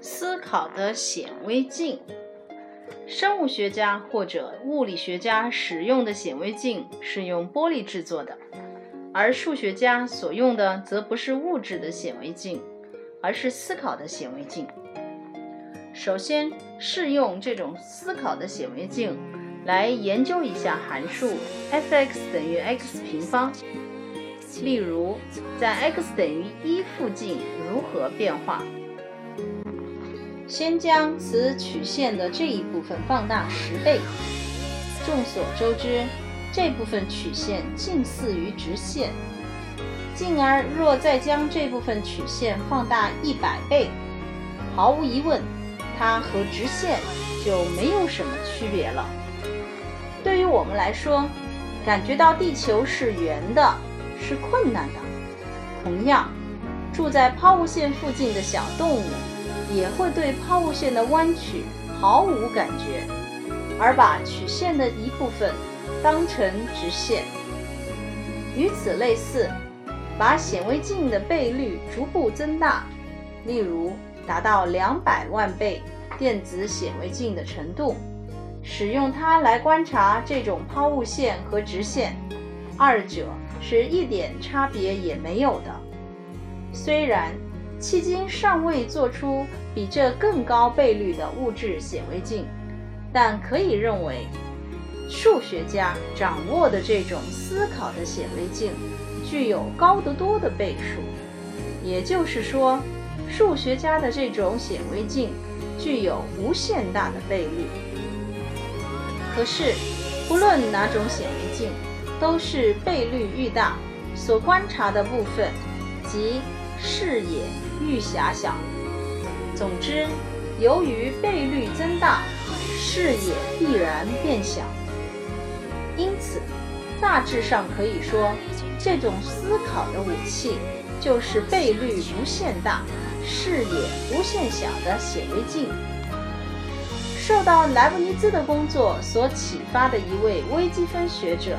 思考的显微镜。生物学家或者物理学家使用的显微镜是用玻璃制作的，而数学家所用的则不是物质的显微镜，而是思考的显微镜。首先，试用这种思考的显微镜来研究一下函数 f(x) 等于 x 平方。例如，在 x 等于一附近如何变化？先将此曲线的这一部分放大十倍。众所周知，这部分曲线近似于直线。进而，若再将这部分曲线放大一百倍，毫无疑问，它和直线就没有什么区别了。对于我们来说，感觉到地球是圆的是困难的。同样，住在抛物线附近的小动物。也会对抛物线的弯曲毫无感觉，而把曲线的一部分当成直线。与此类似，把显微镜的倍率逐步增大，例如达到两百万倍电子显微镜的程度，使用它来观察这种抛物线和直线，二者是一点差别也没有的。虽然。迄今尚未做出比这更高倍率的物质显微镜，但可以认为，数学家掌握的这种思考的显微镜具有高得多的倍数。也就是说，数学家的这种显微镜具有无限大的倍率。可是，不论哪种显微镜，都是倍率愈大，所观察的部分即视野。愈狭小。总之，由于倍率增大，视野必然变小。因此，大致上可以说，这种思考的武器就是倍率无限大、视野无限小的显微镜。受到莱布尼兹的工作所启发的一位微积分学者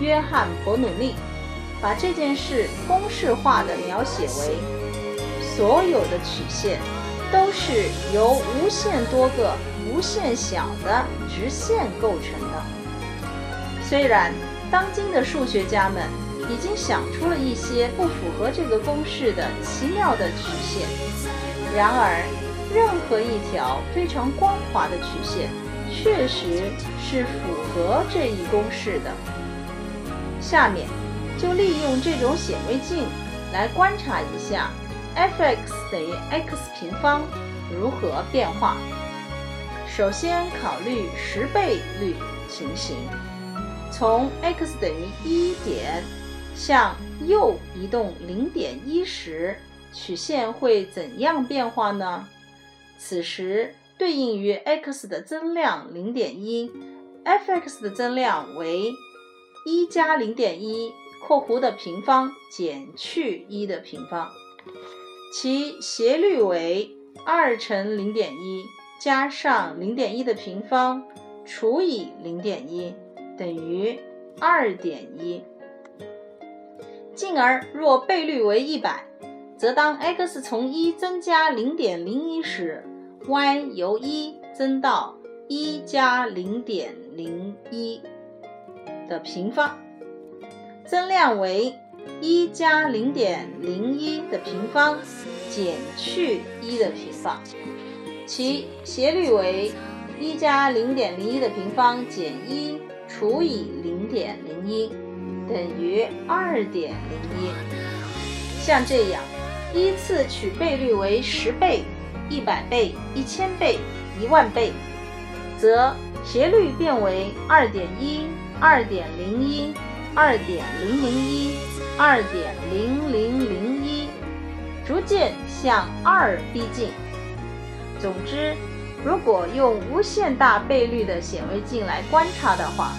约翰·伯努利，把这件事公式化地描写为。所有的曲线都是由无限多个无限小的直线构成的。虽然当今的数学家们已经想出了一些不符合这个公式的奇妙的曲线，然而任何一条非常光滑的曲线确实是符合这一公式的。下面就利用这种显微镜来观察一下。f(x) 等于 x 平方如何变化？首先考虑十倍率情形。从 x 等于一点向右移动零点一时，曲线会怎样变化呢？此时对应于 x 的增量零点一，f(x) 的增量为一加零点一（括弧的平方减去一的平方）。其斜率为二乘零点一加上零点一的平方除以零点一等于二点一。进而，若倍率为一百，则当 x 从一增加零点零一时，y 由一增到一加零点零一的平方，增量为。一加零点零一的平方减去一的平方，其斜率为一加零点零一的平方减一除以零点零一等于二点零一。像这样，依次取倍率为十倍、一百倍、一千倍、一万倍，则斜率变为二点一、二点零一、二点零零一。二点零零零一，逐渐向二逼近。总之，如果用无限大倍率的显微镜来观察的话，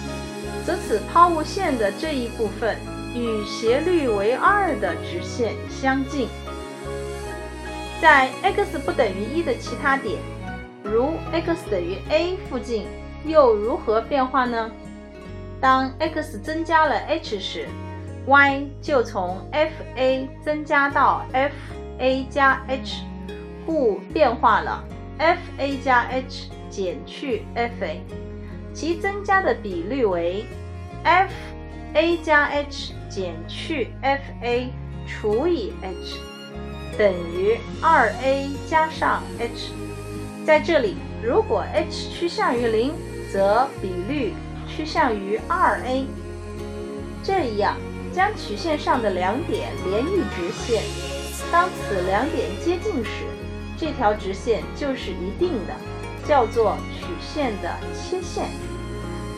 则此抛物线的这一部分与斜率为二的直线相近。在 x 不等于一的其他点，如 x 等于 a 附近，又如何变化呢？当 x 增加了 h 时，y 就从 f(a) 增加到 f(a 加 h)，故变化了 f(a 加 h) 减去 f(a)，其增加的比率为 f(a 加 h) 减去 f(a) 除以 h，等于 2a 加上 h。在这里，如果 h 趋向于零，则比率趋向于 2a。这样，将曲线上的两点连一直线，当此两点接近时，这条直线就是一定的，叫做曲线的切线。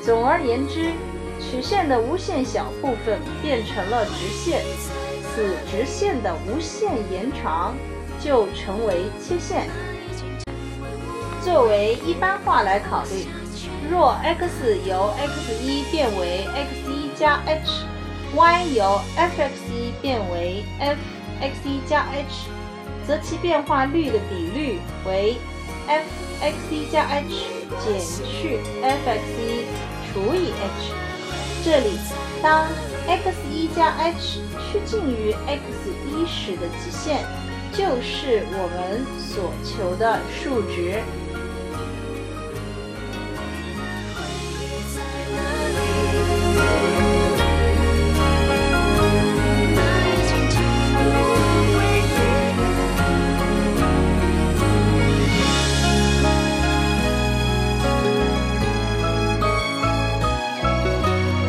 总而言之，曲线的无限小部分变成了直线，此直线的无限延长就成为切线。作为一般化来考虑，若 x 由 x1 变为 x1 加 h，y 由 f(x1) 变为 f(x1 加 h)，则其变化率的比率为 f(x 一加 h) 减去 f(x 一除以 h。这里，当 x 一加 h 趋近于 x 一时的极限，就是我们所求的数值。